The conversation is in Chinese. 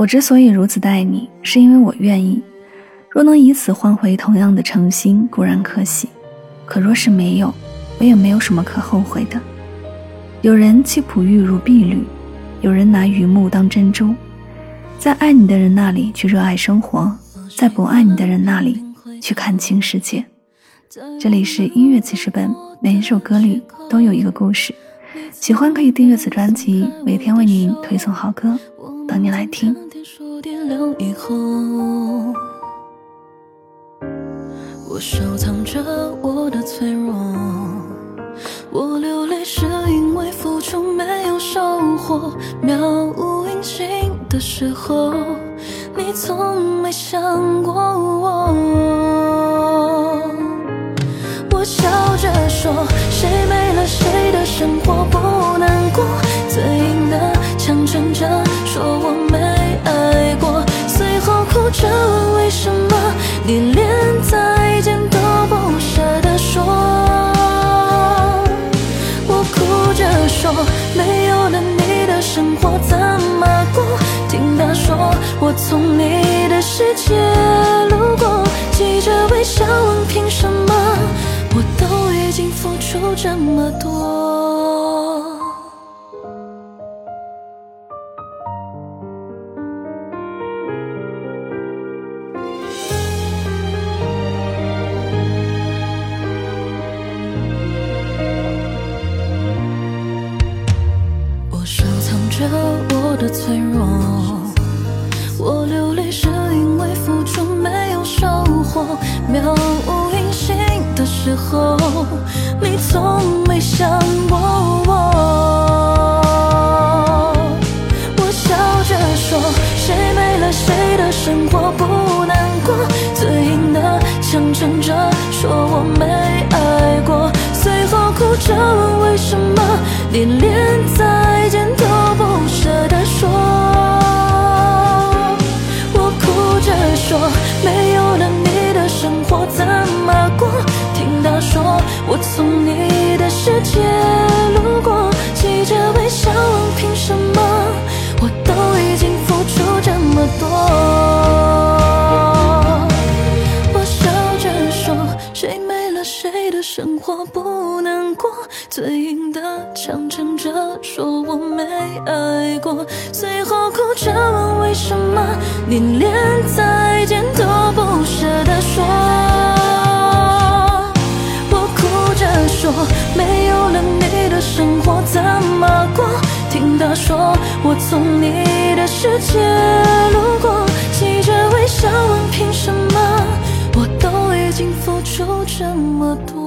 我之所以如此待你，是因为我愿意。若能以此换回同样的诚心，固然可喜；可若是没有，我也没有什么可后悔的。有人弃璞玉如碧绿，有人拿榆木当珍珠。在爱你的人那里去热爱生活，在不爱你的人那里去看清世界。这里是音乐记事本，每一首歌里都有一个故事。喜欢可以订阅此专辑，每天为您推送好歌，等你来听。天数点亮以后我收藏着我的脆弱，我流泪是因为付出没有收获，渺无音信的时候，你从没想过。我着问为什么你连再见都不舍得说。我哭着说，没有了你的生活怎么过？听他说我从你的世界路过，记着微笑问凭什么？我都已经付出这么多。的脆弱，我流泪是因为付出没有收获，渺无音信的时候，你从没想过我。我笑着说，谁没了谁的生活不难过，嘴硬的强撑着说我没爱过，随后哭着问为什么你连在没有了你的生活怎么过？听他说我从你的世界路过，记着微笑问凭什么？我都已经付出这么多。我笑着说，谁没了谁的生活不难过？嘴硬的强撑着说我没爱过，最后哭着问为什么你连再生活怎么过？听他说我从你的世界路过，记着微笑问凭什么？我都已经付出这么多。